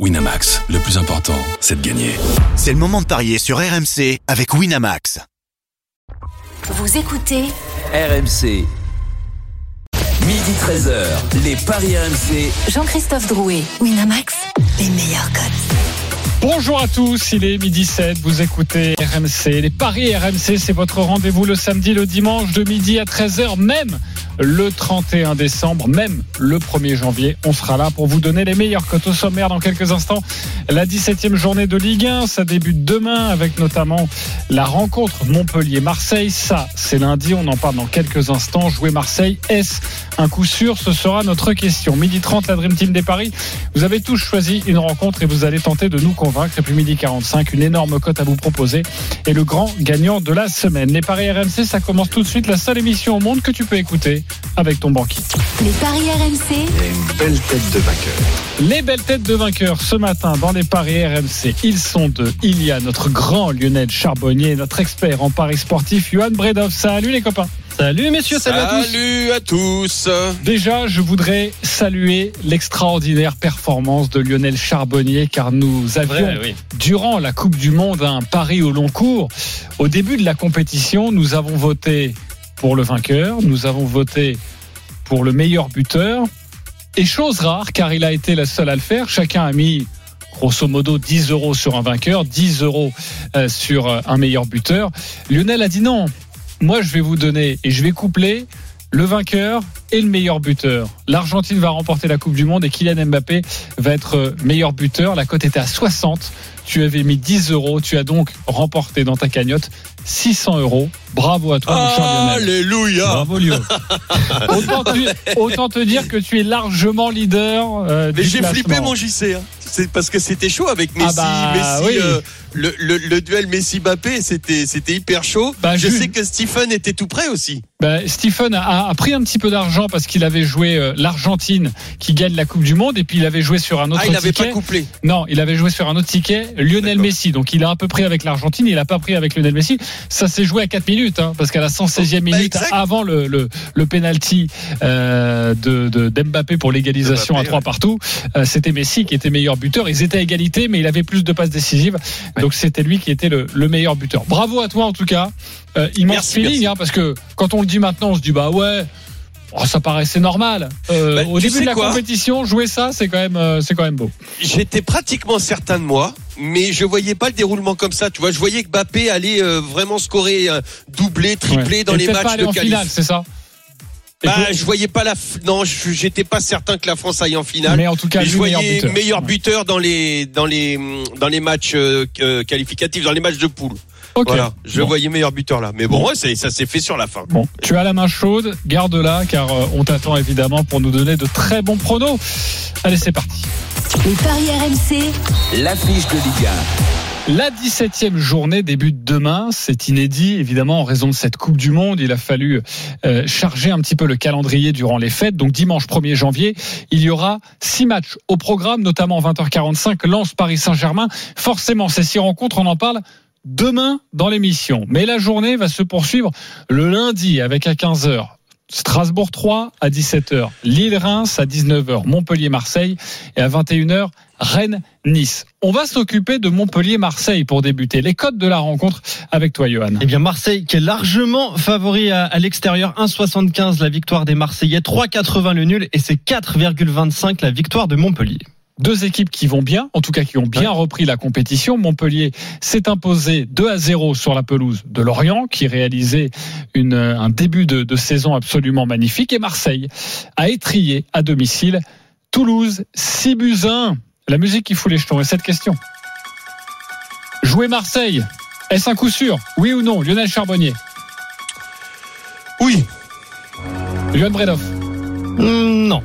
Winamax, le plus important, c'est de gagner. C'est le moment de parier sur RMC avec Winamax. Vous écoutez RMC. Midi 13h, les Paris RMC. Jean-Christophe Drouet, Winamax, les meilleurs codes. Bonjour à tous, il est midi 7, vous écoutez RMC. Les paris RMC, c'est votre rendez-vous le samedi, le dimanche de midi à 13h, même le 31 décembre, même le 1er janvier. On sera là pour vous donner les meilleurs cotes au sommaire dans quelques instants. La 17e journée de Ligue 1, ça débute demain avec notamment la rencontre Montpellier-Marseille. Ça, c'est lundi, on en parle dans quelques instants. Jouer Marseille, est-ce un coup sûr? Ce sera notre question. Midi 30, la Dream Team des paris. Vous avez tous choisi une rencontre et vous allez tenter de nous convaincre. Et puis midi 45, une énorme cote à vous proposer. Et le grand gagnant de la semaine. Les paris RMC, ça commence tout de suite. La seule émission au monde que tu peux écouter avec ton banquier. Les paris RMC, une belle tête de vainqueur. Les belles têtes de vainqueurs ce matin dans les paris RMC. Ils sont deux. Il y a notre grand Lionel Charbonnier, notre expert en paris sportif, Johan Bredov. Salut les copains. Salut messieurs, salut, à tous. Salut à tous. Déjà, je voudrais saluer l'extraordinaire performance de Lionel Charbonnier car nous avions, Vrai, oui. durant la Coupe du Monde, un pari au long cours. Au début de la compétition, nous avons voté pour le vainqueur, nous avons voté pour le meilleur buteur. Et chose rare, car il a été le seul à le faire, chacun a mis grosso modo 10 euros sur un vainqueur, 10 euros euh, sur euh, un meilleur buteur. Lionel a dit non, moi je vais vous donner et je vais coupler le vainqueur et le meilleur buteur. L'Argentine va remporter la Coupe du Monde et Kylian Mbappé va être euh, meilleur buteur. La cote était à 60. Tu avais mis 10 euros. Tu as donc remporté dans ta cagnotte 600 euros. Bravo à toi, mon cher Lionel. Alléluia. Bravo Lyon. autant, te, autant te dire que tu es largement leader. euh, Mais j'ai flippé mon JC. Hein. C'est parce que c'était chaud avec Messi. bah, Messi oui. euh, le, le- le duel Messi-Mbappé, c'était c'était hyper chaud. Bah, Je sais que Stephen était tout prêt aussi. Ben, Stephen a, a pris un petit peu d'argent parce qu'il avait joué euh, l'Argentine qui gagne la Coupe du Monde et puis il avait joué sur un autre Ah, il n'avait ticket. pas couplé. Non, il avait joué sur un autre ticket, Lionel. Messi. Donc il a un peu pris avec l'Argentine, il a pas pris avec Lionel Messi. Ça s'est joué à 4 minutes, hein, parce qu'à la 116e Bah, minute, avant le, le, le penalty euh, de, de d'Mbappé pour l'égalisation Mbappé, à trois ouais. partout, euh, c'était Messi qui était meilleur buteur. Ils étaient à égalité, mais il avait plus de passes décisives. Donc c'était lui qui était le, le meilleur buteur. Bravo à toi en tout cas. Euh, immense Merci, feeling, merci. hein, parce que quand on le dit maintenant, on se dit bah ouais. oh, ça paraissait normal. Euh, Bah, au début de la compétition, jouer ça, c'est quand même, euh, c'est quand même beau. J'étais pratiquement certain de moi, mais je voyais pas le déroulement comme ça. Tu vois, je voyais que Mbappé allait euh, vraiment scorer, euh, doubler, tripler Ouais. dans Et les pas matchs aller de en qualif. finale, c'est ça. Bah, je voyais pas la. f- Non, j'étais pas certain que la France aille en finale. mais en tout cas, Mais je voyais meilleur buteur. meilleur buteur dans les dans les dans les matchs euh, qualificatifs, dans les matchs de poule. Ok. Voilà, je Bon. voyais meilleur buteur là. Mais bon, Bon. ouais, c'est- ça s'est fait sur la fin. Bon, tu as la main chaude, garde-la, car euh, on t'attend évidemment pour nous donner de très bons pronos. Allez, c'est parti. les paris RMC, L'affiche de Ligue La 17e journée débute demain. C'est inédit, évidemment, en raison de cette Coupe du Monde. Il a fallu euh, charger un petit peu le calendrier durant les fêtes. Donc, dimanche 1er janvier, il y aura six matchs au programme, notamment 20h45, Lens Paris Saint-Germain. Forcément, ces six rencontres, on en parle demain dans l'émission. Mais la journée va se poursuivre le lundi avec à 15h. Strasbourg 3 à 17h, Lille-Reims à 19h, Montpellier-Marseille et à 21h, Rennes-Nice. On va s'occuper de Montpellier-Marseille pour débuter. Les codes de la rencontre avec toi, Johan. Eh bien Marseille qui est largement favori à, à l'extérieur 1,75 la victoire des Marseillais, 3,80 le nul et c'est 4,25 la victoire de Montpellier. Deux équipes qui vont bien, en tout cas qui ont bien repris la compétition. Montpellier s'est imposé 2 à 0 sur la pelouse de Lorient, qui réalisait une, un début de, de saison absolument magnifique. Et Marseille a étrié à domicile Toulouse 6 buts à 1. La musique qui fout les jetons. Et cette question Jouer Marseille, est-ce un coup sûr? Oui ou non? Lionel Charbonnier Oui. Lionel Bredoff Hmm, non.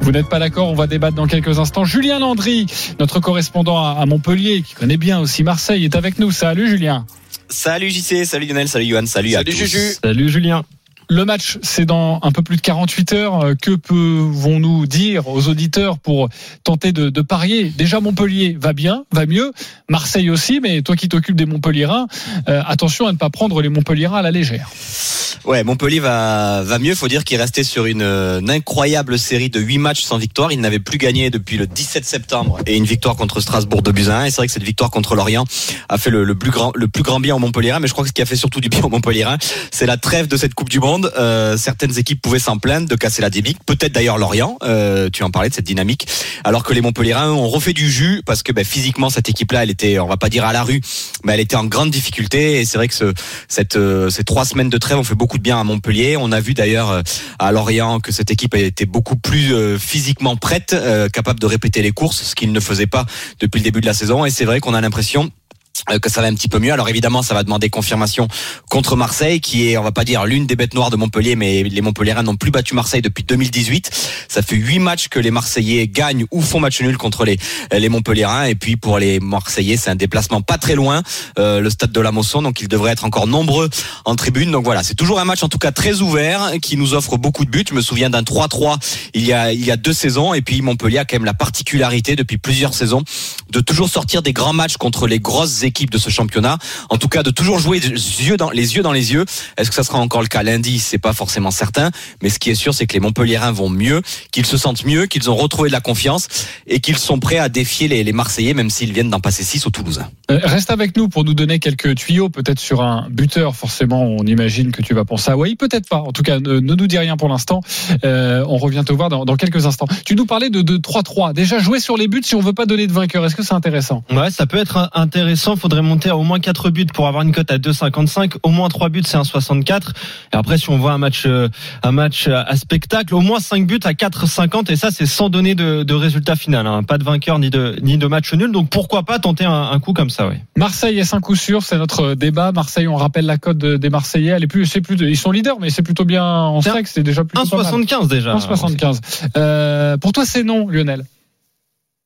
Vous n'êtes pas d'accord On va débattre dans quelques instants. Julien Landry, notre correspondant à à Montpellier, qui connaît bien aussi Marseille, est avec nous. Salut Julien. Salut JC, salut Lionel, salut Johan, salut, à Salut tous. Juju. Salut Julien. Le match, c'est dans un peu plus de 48 heures. Euh, Que pouvons-nous dire aux auditeurs pour tenter de, parier? Déjà, Montpellier va bien, va mieux. Marseille aussi, mais toi qui t'occupes des Montpellierins, euh, attention à ne pas prendre les Montpellierins à la légère. Ouais, Montpellier va, va mieux. Faut dire qu'il restait sur une, euh, incroyable série de 8 matchs sans victoire. Il n'avait plus gagné depuis le 17 septembre et une victoire contre Strasbourg de Buzyn. Et c'est vrai que cette victoire contre Lorient a fait le, plus grand, le plus grand bien au Montpellier. Mais je crois que ce qui a fait surtout du bien au Montpellier, c'est la trêve de cette Coupe du Monde. Euh, certaines équipes pouvaient s'en plaindre de casser la dynamique. Peut-être d'ailleurs Lorient. Euh, tu en parlais de cette dynamique. Alors que les Montpellierins ont refait du jus parce que ben, physiquement cette équipe-là, elle était, on va pas dire à la rue, mais elle était en grande difficulté. Et c'est vrai que ce, cette, euh, ces trois semaines de trêve ont fait beaucoup de bien à Montpellier. On a vu d'ailleurs euh, à Lorient que cette équipe été beaucoup plus euh, physiquement prête, capable de répéter les courses, ce qu'il ne faisait pas depuis le début de la saison. Et c'est vrai qu'on a l'impression que ça va un petit peu mieux. Alors évidemment, ça va demander confirmation contre Marseille, qui est, on va pas dire l'une des bêtes noires de Montpellier, mais les Montpelliérains n'ont plus battu Marseille depuis 2018. Ça fait huit matchs que les Marseillais gagnent ou font match nul contre les les Montpelliérains. Et puis pour les Marseillais, c'est un déplacement pas très loin, euh, le stade de la Mosson, donc ils devraient être encore nombreux en tribune. Donc voilà, c'est toujours un match en tout cas très ouvert qui nous offre beaucoup de buts. Je me souviens d'un 3-3 il y a il y a deux saisons. Et puis Montpellier a quand même la particularité depuis plusieurs saisons de toujours sortir des grands matchs contre les grosses équipes de ce championnat. En tout cas, de toujours jouer les yeux dans les yeux dans les yeux. Est-ce que ça sera encore le cas lundi? C'est pas forcément certain, mais ce qui est sûr, c'est que les Montpelliérains vont mieux, qu'ils se sentent mieux, qu'ils ont retrouvé de la confiance et qu'ils sont prêts à défier les, les Marseillais, même s'ils viennent d'en passer 6 au Toulousain. Euh, Reste avec nous pour nous donner quelques tuyaux, peut-être sur un buteur. Forcément, on imagine que tu vas penser à oui, peut-être pas. En tout cas, ne, ne nous dis rien pour l'instant. Euh, on revient te voir dans, dans quelques instants. Tu nous parlais de, de 3-3. Déjà, jouer sur les buts si on veut pas donner de vainqueur. Est-ce que c'est intéressant? Ouais, ça peut être intéressant. Faudrait monter à au moins 4 buts pour avoir une cote à 2,55. Au moins 3 buts, c'est un 64. Et après, si on voit un match, euh, un match à spectacle, au moins 5 buts à 4,50. Et ça, c'est sans donner de, de résultat final. Hein. Pas de vainqueur ni de, ni de match nul. Donc pourquoi pas tenter un, un coup comme ça, ouais. Marseille est 5 coups sûrs, c'est notre débat. Marseille, on rappelle la cote de- des Marseillais. Elle est plus, c'est plus, ils sont leaders, mais c'est plutôt bien. On Tiens, sait que c'est déjà mal. 1,75 déjà. 1,75. Euh, pour toi, c'est non, Lionel.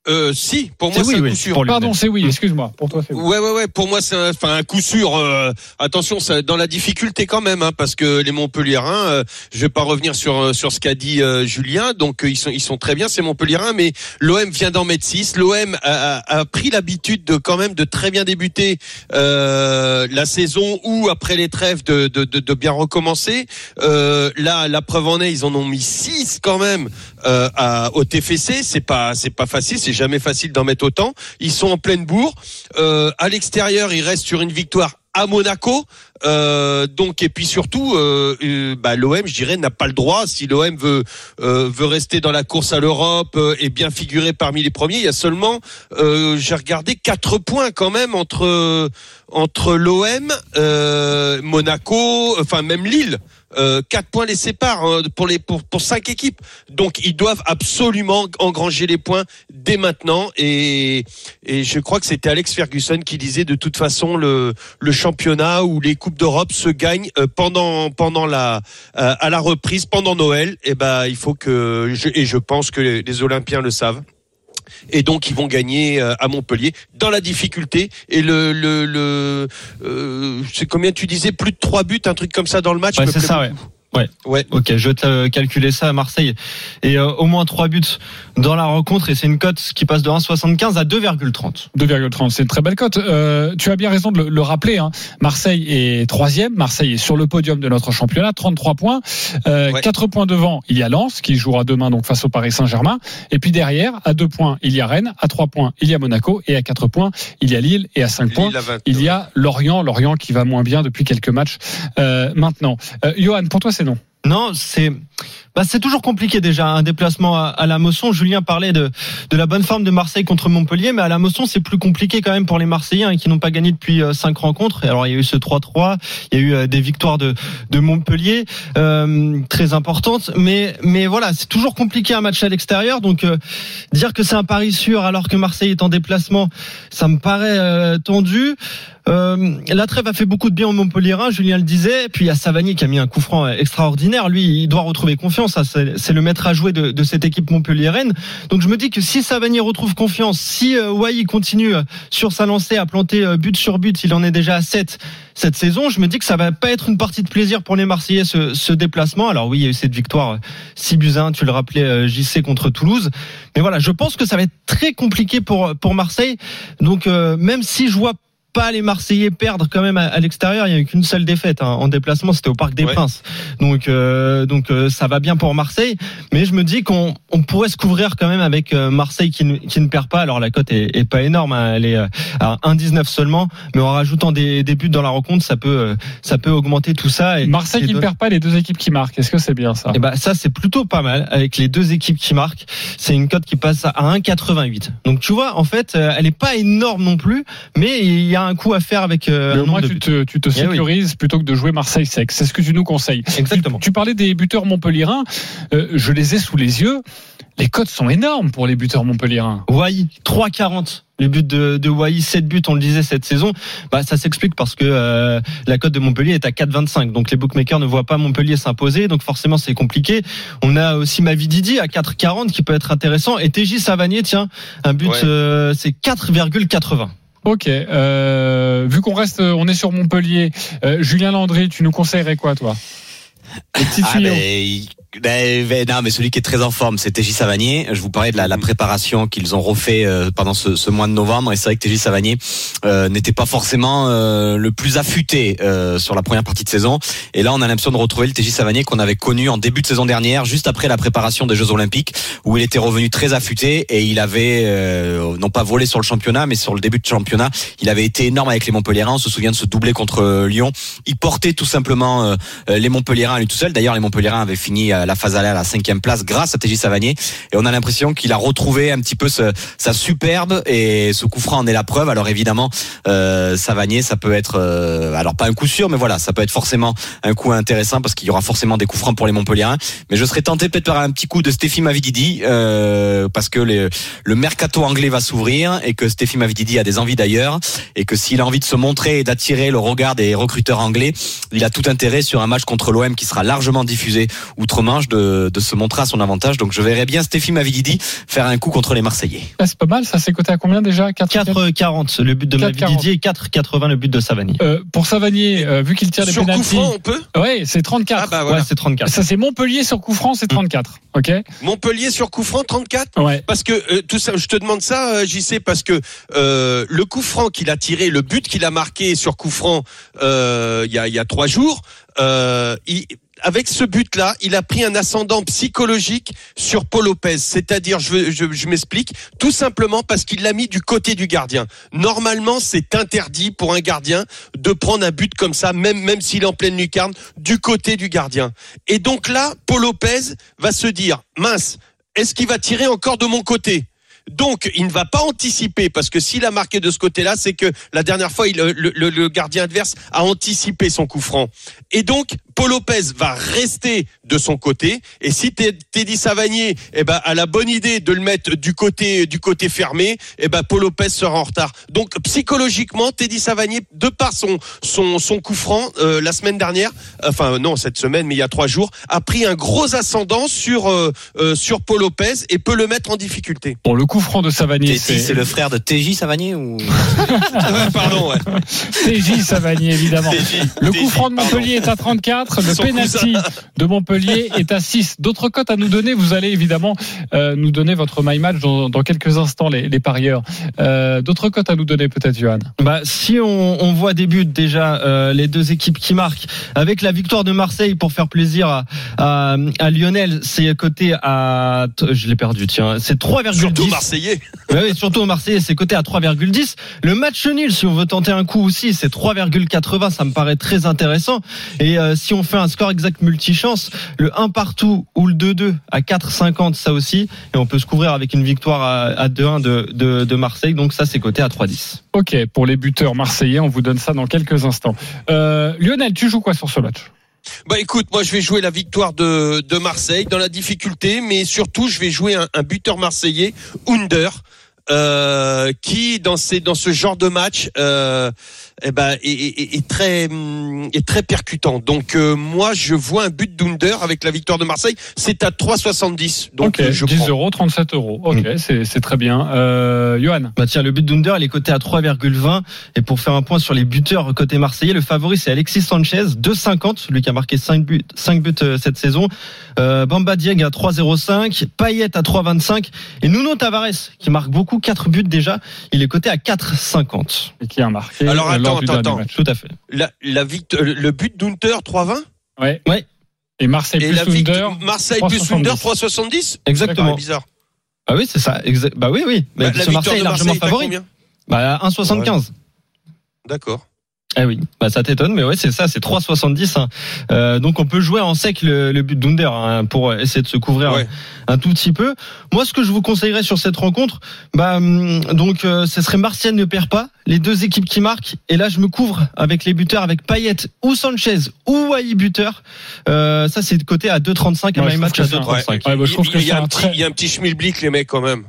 Euh, si, pour C'est moi, oui, c'est un oui, coup sûr. pour. Pardon, c'est oui. Mm. Excuse-moi. Pour toi, c'est oui. Ouais, ouais, ouais. Pour moi, c'est un, enfin, un coup sûr. euh, attention, ça, dans la difficulté quand même, hein, parce que les Montpelliérains, euh, je vais pas revenir sur euh, sur ce qu'a dit euh, Julien. Donc euh, ils sont ils sont très bien, ces Montpelliérains, mais l'OM vient d'en mettre 6 L'OM a, a, a pris l'habitude de quand même de très bien débuter euh, la saison ou après les trêves de de, de, de bien recommencer. Euh, là, la preuve en est, ils en ont mis 6 quand même euh, à, au TFC. C'est pas c'est pas facile, c'est jamais facile d'en mettre autant. Ils sont en pleine bourre. Euh, à l'extérieur, ils restent sur une victoire à Monaco. Euh, donc et puis surtout, euh, euh, bah, l'OM, je dirais, n'a pas le droit. Si l'OM veut euh, veut rester dans la course à l'Europe euh, et bien figurer parmi les premiers, il y a seulement, j'ai regardé quatre points quand même entre entre l'OM, Monaco, enfin même Lille. Euh, quatre points les séparent hein, pour les pour, pour cinq équipes. Donc ils doivent absolument engranger les points dès maintenant. Et je crois que c'était Alex Ferguson qui disait de toute façon le le championnat ou les coupes d'Europe se gagnent euh, pendant pendant la euh, à la reprise pendant Noël. Et ben il faut que je, et je pense que les Olympiens le savent. Et donc ils vont gagner euh, à Montpellier dans la difficulté. Et le le le euh, c'est combien tu disais? Plus de trois buts un truc comme ça dans le match? Ouais, c'est ça, ouais. Ouais. Ouais. Ok, je vais te calculer ça à Marseille. Et euh, au moins 3 buts dans la rencontre. Et c'est une cote qui passe de 1,75 à 2,30. 2,30, c'est une très belle cote. Euh, tu as bien raison de le, le rappeler. Hein. Marseille est troisième. Marseille est sur le podium de notre championnat, 33 points. Euh, Ouais. 4 points devant, il y a Lens qui jouera demain donc face au Paris Saint-Germain. Et puis derrière, à 2 points, il y a Rennes. À 3 points, il y a Monaco. Et à 4 points, il y a Lille. Et à 5 points, Lille à 20. il y a Lorient. Lorient qui va moins bien depuis quelques matchs euh, maintenant. Euh, Johan, pour toi, c'est non. C'est bah, c'est toujours compliqué déjà un déplacement à, à la Mosson. Julien parlait de de la bonne forme de Marseille contre Montpellier, mais à la Mosson c'est plus compliqué quand même pour les Marseillais hein, qui n'ont pas gagné depuis euh, cinq rencontres. Alors il y a eu ce 3-3, il y a eu euh, des victoires de de Montpellier euh, très importantes, mais mais voilà c'est toujours compliqué un match à l'extérieur. Donc euh, dire que c'est un pari sûr alors que Marseille est en déplacement, ça me paraît euh, tendu. Euh, la trêve a fait beaucoup de bien au Montpellierin, Julien le disait. Puis il y a Savanier qui a mis un coup franc extraordinaire. Lui, il doit retrouver confiance. C'est le maître à jouer de, cette équipe montpelliéraine. Donc je me dis que si Savanier retrouve confiance, si euh, continue euh, sur sa lancée à planter euh, but sur but, il en est déjà à 7 cette saison, je me dis que ça va pas être une partie de plaisir pour les Marseillais ce, ce déplacement. Alors oui, il y a eu cette victoire 6 buts à 1, tu le rappelais euh, JC contre Toulouse. Mais voilà, je pense que ça va être très compliqué pour Marseille. Donc euh, même si je vois pas les Marseillais perdre quand même à, à l'extérieur. Il y a eu qu'une seule défaite hein, en déplacement, c'était au Parc des Ouais. Princes. Donc donc donc euh, ça va bien pour Marseille, mais je me dis qu'on on pourrait se couvrir quand même avec euh, Marseille qui ne, qui ne perd pas. Alors la cote est, est pas énorme, hein, elle est euh, à 1,19 seulement, mais en rajoutant des, des buts dans la rencontre, ça peut euh, ça peut augmenter tout ça. Et, Marseille qui ne donne- perd pas les deux équipes qui marquent. Est-ce que c'est bien ça? Et ben ça c'est plutôt pas mal avec les deux équipes qui marquent. C'est une cote qui passe à 1,88. Donc tu vois en fait euh, elle est pas énorme non plus, mais il y a un coup à faire avec euh, Mais un au moins, nombre de tu te, tu te Eh oui. sécurises plutôt que de jouer Marseille sec. C'est ce que tu nous conseilles. Exactement. Tu, tu parlais des buteurs montpelliérains. Euh, je les ai sous les yeux. Les cotes sont énormes pour les buteurs montpelliérains. Wai 3,40. Le but de, de Wai, 7 buts, on le disait cette saison. Bah, ça s'explique parce que euh, la cote de Montpellier est à 4,25. Donc les bookmakers ne voient pas Montpellier s'imposer. Donc forcément, c'est compliqué. On a aussi Mavididi à 4,40 qui peut être intéressant. Et TJ Savanier, tiens, un but, Ouais. euh, c'est 4,80. Ok. Euh, vu qu'on reste, on est sur Montpellier. Euh, Julien Landry, tu nous conseillerais quoi, toi? Les petits Ah, tuyaux. ben, il- ben, ben, non, mais celui qui est très en forme, c'est TJ Savanier. Je vous parlais de la, la préparation qu'ils ont refait euh, pendant ce, ce mois de novembre, et c'est vrai que TJ Savanier euh, n'était pas forcément euh, le plus affûté euh, sur la première partie de saison. Et là, on a l'impression de retrouver le TJ Savanier qu'on avait connu en début de saison dernière, juste après la préparation des Jeux Olympiques, où il était revenu très affûté et il avait euh, non pas volé sur le championnat, mais sur le début de championnat, il avait été énorme avec les Montpelliérains. On se souvient de ce doublé contre euh, Lyon. Il portait tout simplement les Montpelliérains à lui tout seul. D'ailleurs, les Montpelliérains avaient fini euh, la phase aller à la cinquième place grâce à TJ Savanier. Et on a l'impression qu'il a retrouvé un petit peu ce- sa superbe et ce coup franc en est la preuve. Alors évidemment, euh, Savanier, ça peut être, euh, alors pas un coup sûr, mais voilà, ça peut être forcément un coup intéressant parce qu'il y aura forcément des coups francs pour les Montpelliérains. Mais je serais tenté peut-être par un petit coup de Stéphie Mavididi euh, parce que les- le mercato anglais va s'ouvrir et que Stéphie Mavididi a des envies d'ailleurs et que s'il a envie de se montrer et d'attirer le regard des recruteurs anglais, il a tout intérêt sur un match contre l'OM qui sera largement diffusé de, de se montrer à son avantage. Donc je verrais bien Stéphie Mavididi faire un coup contre les Marseillais. Ah, c'est pas mal. Ça s'est coté à combien déjà? 4 4,40 le but de 4,40. Mavididi et 4,80 le but de Savanier. euh, Pour Savanier, euh, vu qu'il tire les Sur franc, on peut? Ouais, c'est 34. Ah bah voilà. Ouais, c'est 34. Ça, c'est Montpellier sur coup franc, c'est 34. Ok? Montpellier sur coup franc 34 Ouais. Parce que euh, tout ça, je te demande ça, euh, JC, parce que euh, le coup franc qu'il a tiré, le but qu'il a marqué sur coup franc euh, il y, a, il y a trois jours, euh, il- avec ce but-là, il a pris un ascendant psychologique sur Paul Lopez. C'est-à-dire, je, m'explique, tout simplement parce qu'il l'a mis du côté du gardien. Normalement, c'est interdit pour un gardien de prendre un but comme ça, même même s'il est en pleine lucarne, du côté du gardien. Et donc là, Paul Lopez va se dire, mince, est-ce qu'il va tirer encore de mon côté? Donc, il ne va pas anticiper parce que s'il a marqué de ce côté-là, c'est que la dernière fois, le gardien adverse a anticipé son coup franc. Et donc, Paul Lopez va rester de son côté. Et si Ted- Teddy Savanier, eh ben, a la bonne idée de le mettre du côté du côté fermé, eh ben, Paul Lopez sera en retard. Donc, psychologiquement, Teddy Savanier, de par son son son coup franc euh, la semaine dernière, enfin non cette semaine, mais il y a trois jours, a pris un gros ascendant sur euh, euh, sur Paul Lopez et peut le mettre en difficulté. Bon, le coup franc de Savanier, c'est le frère de TJ Savanier ou Ouais, pardon. Ouais. TJ Savanier, évidemment. TJ, Le coup TJ, franc de pardon. Montpellier est à 34, le penalty de Montpellier est à 6. D'autres cotes à nous donner, vous allez évidemment euh, nous donner votre my match dans, dans quelques instants, les, les parieurs. Euh, D'autres cotes à nous donner peut-être, Johan? Bah, si on, on voit des buts déjà, euh, les deux équipes qui marquent, avec la victoire de Marseille pour faire plaisir à, à, à Lionel, c'est coté à, je l'ai perdu, tiens, c'est 3,10. Surtout Marseillais. Ouais, oui, surtout au Marseillais, c'est coté à 3,10. Le match nul, si on veut tenter un coup aussi, c'est 3,80. Ça me paraît très intéressant. Et euh, si on fait un score exact multichance, le 1 partout ou le 2-2 à 4,50, ça aussi. Et on peut se couvrir avec une victoire à, à 2-1 de, de, de Marseille. Donc ça, c'est coté à 3,10. Ok, pour les buteurs marseillais, on vous donne ça dans quelques instants. Euh, Lionel, tu joues quoi sur ce match? Bah écoute, moi je vais jouer la victoire de, de Marseille dans la difficulté, mais surtout je vais jouer un, un buteur marseillais, Under. euh, qui dans ces dans ce genre de match euh, eh ben est, est- est très hum, est très percutant. Donc euh, moi je vois un but d'Under avec la victoire de Marseille, c'est à 3,70. Donc ok, euh, je 10 prends. euros, 37 euros. Ok, Mm. c'est c'est très bien. Euh, Johan. Bah tiens, le but d'Under, il est coté à 3,20. Et pour faire un point sur les buteurs côté marseillais, le favori c'est Alexis Sanchez, 2,50. Lui qui a marqué 5 buts, 5 buts euh, cette saison. Euh, Bamba Dieng à 3,05. Payet à 3,25. Et Nuno Tavares, qui marque beaucoup, 4 buts déjà. Il est coté à 4,50. Et qui a marqué Alors, euh, lors attends, du attends, dernier attends. match. Tout à fait. La, la victoire, le but d'Unter 3,20 Ouais. Ouais. Et Marseille et plus Under. Marseille plus 3,70. Under 3,70. Exactement. C'est bizarre. Ah oui, c'est ça. Exa- bah oui, oui. Mais Bah, ce la victoire Marseille est largement Marseille, favori. Bah 1,75. D'accord. Ah oui, bah ça t'étonne, mais ouais c'est ça, c'est 3,70. hein. Euh, donc on peut jouer en sec le, le but d'Under hein, pour essayer de se couvrir Ouais. un, un tout petit peu. Moi, ce que je vous conseillerais sur cette rencontre, bah hum, donc euh, ce serait Martial ne perd pas, les deux équipes qui marquent, et là je me couvre avec les buteurs, avec Payet ou Sanchez ou Wai buteur. Euh, ça c'est côté à 2,35 Ouais, match à que c'est un- 2,35. Ouais, bah, je trouve il, y a un petit, très. il y a un petit schmilblick les mecs quand même.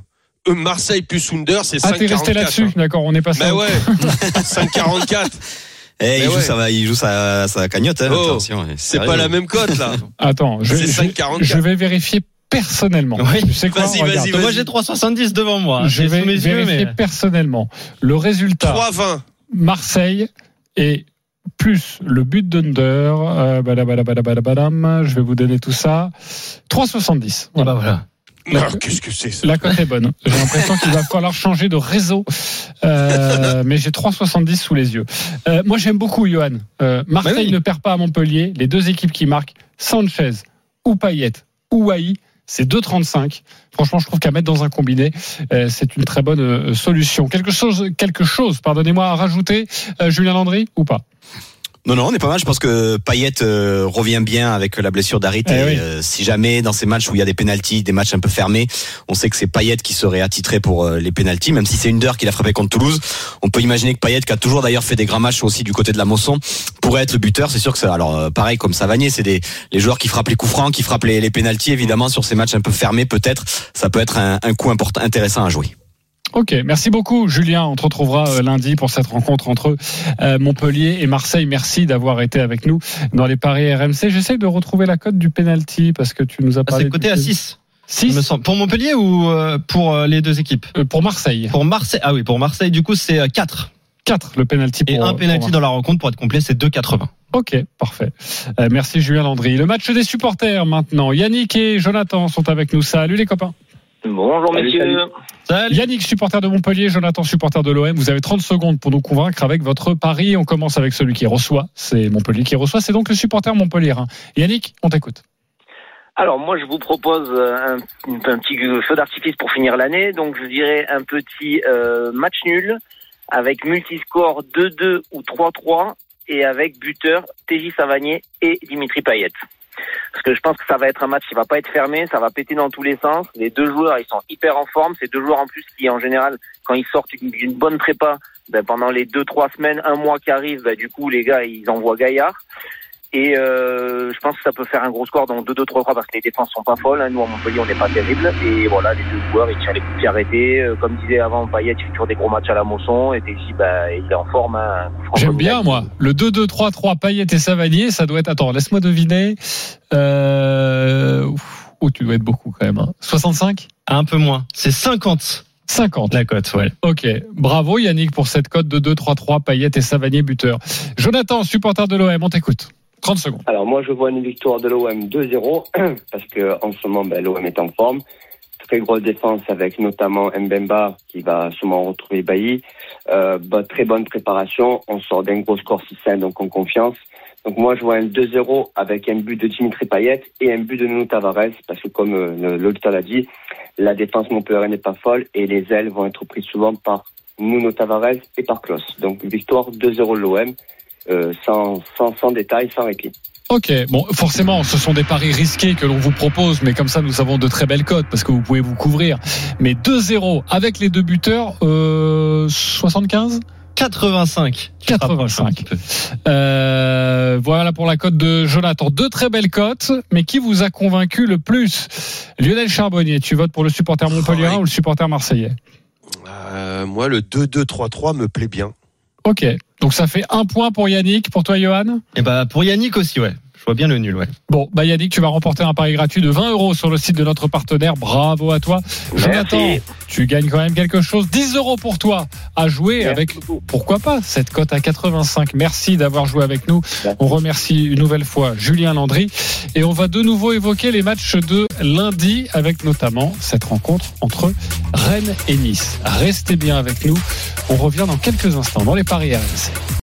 Marseille plus Under, c'est Ah, 5,44. t'es resté là-dessus. hein. D'accord, on est passé. Bah ouais, 5,44. Eh, il, joue ouais. sa, il joue sa, sa cagnotte, hein, Oh, attention. C'est pas la même cote là. Attends, je, C'est je- 5,44. je vais vérifier personnellement. Oui. Tu sais quoi Vas-y. Moi j'ai 3,70 devant moi. Je vais sous mes yeux, vérifier mais personnellement le résultat. 3,20. Marseille et plus le but d'Under. Euh, je vais vous donner tout ça. 3,70. Ah Voilà. bah voilà. Non, qu'est-ce que c'est ça La cote est bonne. J'ai l'impression qu'il va falloir changer de réseau. Euh, mais j'ai 3,70 sous les yeux. Euh, moi, j'aime beaucoup Johan. Euh, Marseille Bah oui. ne perd pas à Montpellier. Les deux équipes qui marquent, Sanchez ou Payet ou Wai, c'est 2,35. Franchement, je trouve qu'à mettre dans un combiné, euh, c'est une très bonne euh, solution. Quelque chose, quelque chose, pardonnez-moi, à rajouter, euh, Julien Landry ou pas? Non, non, on est pas mal. Je pense que Payet euh, revient bien avec la blessure d'Harit. Eh oui. euh, si jamais dans ces matchs où il y a des pénalties, des matchs un peu fermés, on sait que c'est Payet qui serait attitré pour euh, les pénalties, même si c'est une qui l'a frappé contre Toulouse. On peut imaginer que Payet, qui a toujours d'ailleurs fait des grands matchs aussi du côté de la Mosson, pourrait être le buteur. C'est sûr que c'est alors euh, pareil comme Savanier, c'est des les joueurs qui frappent les coups francs, qui frappent les, les pénalties. Évidemment, sur ces matchs un peu fermés, peut-être ça peut être un, un coup important, intéressant à jouer. Ok, merci beaucoup Julien. On te retrouvera euh, lundi pour cette rencontre entre euh, Montpellier et Marseille. Merci d'avoir été avec nous dans les paris RMC. J'essaie de retrouver la cote du penalty parce que tu nous as Ah, parlé. c'est coté du- à 6. 6 il me semble. Pour Montpellier ou euh, pour les deux équipes euh, pour Marseille. Pour Marseille, ah oui, pour Marseille, du coup, c'est 4. 4 le penalty pour Et un penalty dans la rencontre, pour être complet, c'est 2,80. Ok, parfait. Euh, merci Julien Landry. Le match des supporters maintenant. Yannick et Jonathan sont avec nous. Salut les copains. Bonjour messieurs. Salut. Yannick, supporter de Montpellier, Jonathan, supporter de l'OM. Vous avez 30 secondes pour nous convaincre avec votre pari. On commence avec celui qui reçoit. C'est Montpellier qui reçoit. C'est donc le supporter Montpellier. Yannick, on t'écoute. Alors moi je vous propose euh, un, un petit feu d'artifice pour finir l'année. Donc je dirais un petit euh, match nul avec multiscore 2-2 ou 3-3 et avec buteur TJ Savanier et Dimitri Payet. Parce que je pense que ça va être un match qui va pas être fermé, ça va péter dans tous les sens. Les deux joueurs, ils sont hyper en forme. C'est deux joueurs en plus qui, en général, quand ils sortent d'une- bonne prépa, ben, pendant les deux trois semaines, un mois qui arrive, ben, du coup les gars ils envoient Gaillard. Et euh, je pense que ça peut faire un gros score dans 2-2-3-3 parce que les défenses sont pas folles. hein. Nous à Montpellier on n'est pas terrible. Et voilà, les deux joueurs ils tirent les coups de pied arrêtés. Euh, Comme disait avant Payet, il fait toujours des gros matchs à la Mosson. Et ici, bah, il est en forme. Hein. J'aime bien, moi. Le 2-2-3-3, Payet et Savanier, ça doit être. Attends, laisse-moi deviner. Euh... ouf, Oh, tu dois être beaucoup quand même. hein. 65 Un peu moins. C'est 50 50. la cote, ouais. Ok. Bravo Yannick pour cette cote de 2-3-3, Payet et Savanier buteur. Jonathan, supporter de l'OM, on t'écoute. 30 secondes. Alors moi je vois une victoire de l'OM 2-0 parce que en ce moment ben, l'OM est en forme. Très grosse défense avec notamment Mbemba qui va sûrement retrouver Bailly. Euh, bah, très bonne préparation. On sort d'un gros score 6-5 donc en confiance. Donc moi je vois un 2-0 avec un but de Dimitri Payet et un but de Nuno Tavares parce que comme euh, l'auditeur l'a dit, la défense Montpellier n'est pas folle et les ailes vont être prises souvent par Nuno Tavares et par Klos. Donc victoire 2-0 de l'OM euh, sans, sans, sans détail, sans répit. Ok, bon, forcément, ce sont des paris risqués que l'on vous propose, mais comme ça, nous avons de très belles cotes parce que vous pouvez vous couvrir. Mais 2-0 avec les deux buteurs, euh, 75 85. 85. Euh, voilà pour la cote de Jonathan. Deux très belles cotes, mais qui vous a convaincu le plus? Lionel Charbonnier, tu votes pour le supporter Montpellier oui. ou le supporter marseillais? Euh, moi, le 2-2-3-3 me plaît bien. Ok. Donc ça fait un point pour Yannick. Pour toi, Johan? Et bah pour Yannick aussi, ouais. Je vois bien le nul, ouais. Bon, bah Yannick, tu vas remporter un pari gratuit de 20 euros sur le site de notre partenaire. Bravo à toi. Jonathan, tu gagnes quand même quelque chose. 10 euros pour toi à jouer Merci avec, beaucoup. pourquoi pas, cette cote à 85. Merci d'avoir joué avec nous. Merci. On remercie une nouvelle fois Julien Landry. Et on va de nouveau évoquer les matchs de lundi avec notamment cette rencontre entre Rennes et Nice. Restez bien avec nous. On revient dans quelques instants dans les paris RMC.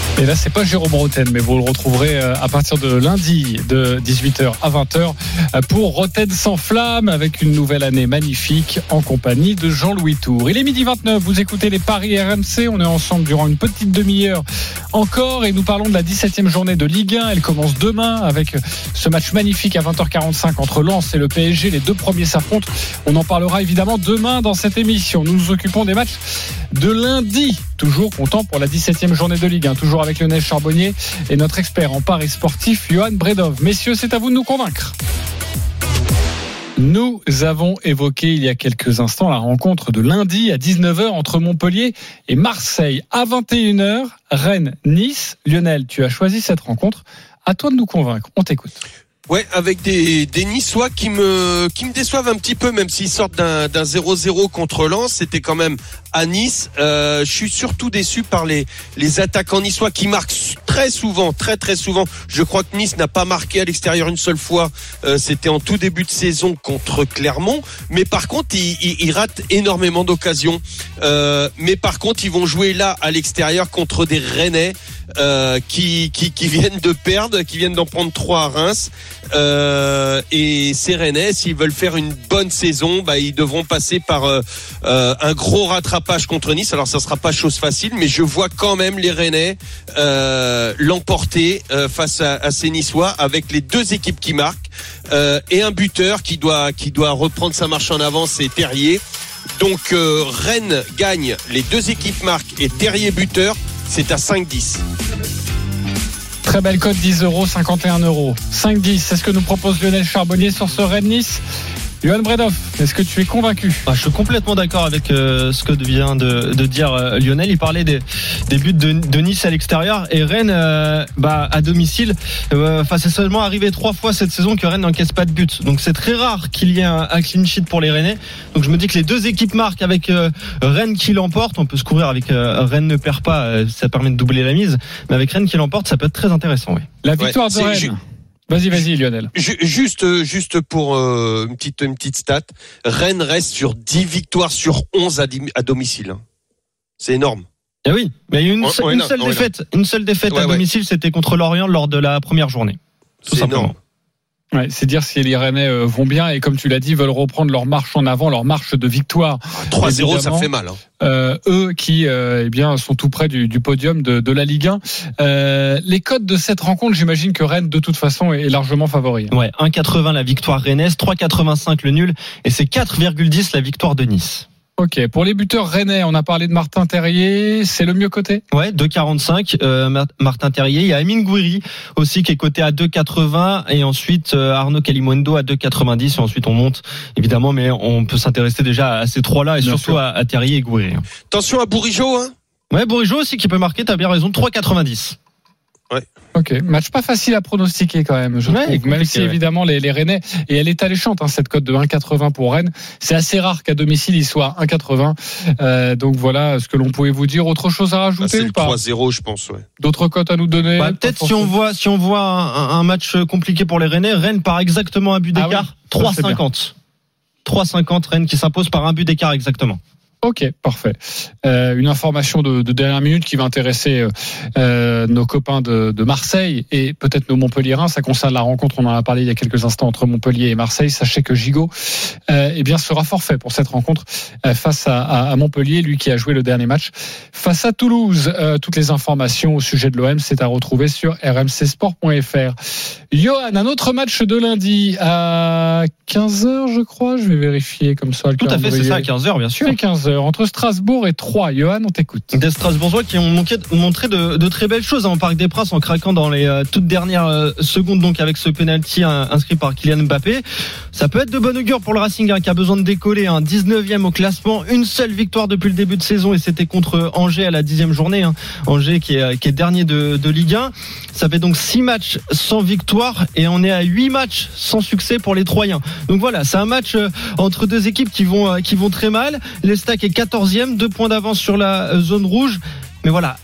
Et là, c'est pas Jérôme Roten, mais vous le retrouverez euh, à partir de lundi de 18h à 20h euh, pour Roten sans flamme avec une nouvelle année magnifique en compagnie de Jean-Louis Tour. Il est midi 29, vous écoutez les Paris RMC. On est ensemble durant une petite demi-heure encore et nous parlons de la 17e journée de Ligue 1. Elle commence demain avec ce match magnifique à 20h45 entre Lens et le PSG. Les deux premiers s'affrontent. On en parlera évidemment demain dans cette émission. Nous nous occupons des matchs de lundi. Toujours content pour la 17e journée de Ligue 1. Toujours avec Lionel Charbonnier et notre expert en paris sportif, Johan Bredov. Messieurs, c'est à vous de nous convaincre. Nous avons évoqué il y a quelques instants la rencontre de lundi à 19h entre Montpellier et Marseille. À 21h, Rennes-Nice. Lionel, tu as choisi cette rencontre. À toi de nous convaincre. On t'écoute. Ouais, avec des, des Niçois qui me, qui me déçoivent un petit peu, même s'ils sortent d'un d'un 0-0 contre Lens. C'était quand même à Nice. Euh, je suis surtout déçu par les, les attaquants niçois qui marquent très souvent, très très souvent. Je crois que Nice n'a pas marqué à l'extérieur une seule fois. Euh, C'était en tout début de saison contre Clermont. Mais par contre, ils, ils, ils ratent énormément d'occasions. Euh, mais par contre, ils vont jouer là à l'extérieur contre des Rennais. Euh, qui, qui, qui viennent de perdre, qui viennent d'en prendre trois à Reims. Euh, et ces Rennais, s'ils veulent faire une bonne saison, bah, ils devront passer par euh, euh, un gros rattrapage contre Nice. Alors ça sera pas chose facile, mais je vois quand même les Rennais euh, l'emporter euh, face à, à ces Niçois avec les deux équipes qui marquent euh, et un buteur qui doit qui doit reprendre sa marche en avant, c'est Terrier. Donc Rennes gagne, les deux équipes marquent et Terrier buteur, c'est à 5-10. Très belle cote, 10 euros, 51 euros. 5-10, c'est ce que nous propose Lionel Charbonnier sur ce Rennes-Nice. Johan Bredov, est-ce que tu es convaincu Ah, je suis complètement d'accord avec euh, ce que vient de, de dire euh, Lionel. Il parlait des, des buts de, de Nice à l'extérieur et Rennes euh, bah, à domicile. Euh, Enfin, c'est seulement arrivé trois fois cette saison que Rennes n'encaisse pas de but. Donc c'est très rare qu'il y ait un, un clean sheet pour les Rennais. Donc je me dis que les deux équipes marquent avec euh, Rennes qui l'emporte. On peut se couvrir avec euh, Rennes ne perd pas, euh, ça permet de doubler la mise. Mais avec Rennes qui l'emporte, ça peut être très intéressant. Oui. La victoire de Rennes. Vas-y, vas-y, Lionel. Ju- Juste, juste pour euh, une petite, une petite stat, Rennes reste sur 10 victoires sur 11 à, domicile. C'est énorme. Et oui, mais une, seule- une défaite, une seule défaite à ouais. domicile, c'était contre Lorient lors de la première journée. Tout C'est simplement. énorme. Ouais, c'est dire si les Rennais euh, vont bien et comme tu l'as dit, veulent reprendre leur marche en avant, leur marche de victoire. 3-0, ça fait mal. hein. Euh, eux qui euh, eh bien sont tout près du, du podium de, de la Ligue 1. Euh, les codes de cette rencontre, j'imagine que Rennes de toute façon est largement favori. Ouais, 1,80 la victoire rennaise, 3,85 le nul, et c'est 4,10 la victoire de Nice. Ok, pour les buteurs rennais, on a parlé de Martin Terrier, c'est le mieux coté? Ouais, 2,45 euh, Mar- Martin Terrier. Il y a Amine Gouiri aussi qui est coté à 2,80 et ensuite euh, Arnaud Calimundo à 2,90 et ensuite on monte évidemment, mais on peut s'intéresser déjà à ces trois-là et Bien surtout à Terrier et Gouiri. Attention à Bourigeau. Hein. Ouais, Bourigeau aussi qui peut marquer, t'as bien raison, 3,90. Ok, match pas facile à pronostiquer quand même, je Ouais, trouve. Même compliqué, si ouais. évidemment les, les Rennais, et elle est alléchante, hein, cette cote de 1,80 pour Rennes. C'est assez rare qu'à domicile il soit à 1,80. Euh, donc voilà ce que l'on pouvait vous dire. Autre chose à Ah, rajouter c'est ou le pas 3-0, je pense. Ouais. D'autres cotes à nous donner Bah, Peut-être si on voit si on voit un, un match compliqué pour les Rennais, Rennes par exactement un but Ah d'écart, oui, c'est bien. 3,50. 3,50 Rennes qui s'impose par un but d'écart exactement. Ok, parfait. Euh, une information de, de dernière minute qui va intéresser euh, euh, nos copains de, de Marseille et peut-être nos Montpelliérains. Ça concerne la rencontre, on en a parlé il y a quelques instants entre Montpellier et Marseille. Sachez que Gigot euh, eh bien, sera forfait pour cette rencontre euh, face à, à- à Montpellier, lui qui a joué le dernier match face à Toulouse. Euh, toutes les informations au sujet de l'OM, c'est à retrouver sur rmcsport.fr. Johan, un autre match de lundi à 15h, je crois. Je vais vérifier comme ça. le Tout à fait, c'est ça à 15h bien sûr. C'est 15h. 13h entre Strasbourg et Troyes. Johan, on t'écoute. Des Strasbourgeois qui ont montré de, très belles choses hein, au Parc des Princes en craquant dans les euh, toutes dernières euh, secondes donc avec ce penalty hein, inscrit par Kylian Mbappé. Ça peut être de bon augure pour le Racing hein, qui a besoin de décoller. Un 19e au classement, une seule victoire depuis le début de saison et c'était contre Angers à la dixième journée. hein. Angers qui est, qui est dernier de, Ligue 1. Ça fait donc six matchs sans victoire et on est à huit matchs sans succès pour les Troyens. Donc voilà, c'est un match euh, entre deux équipes qui vont euh, qui vont très mal. L'Estac est 14e, deux points d'avance sur la euh, zone rouge. Mais voilà,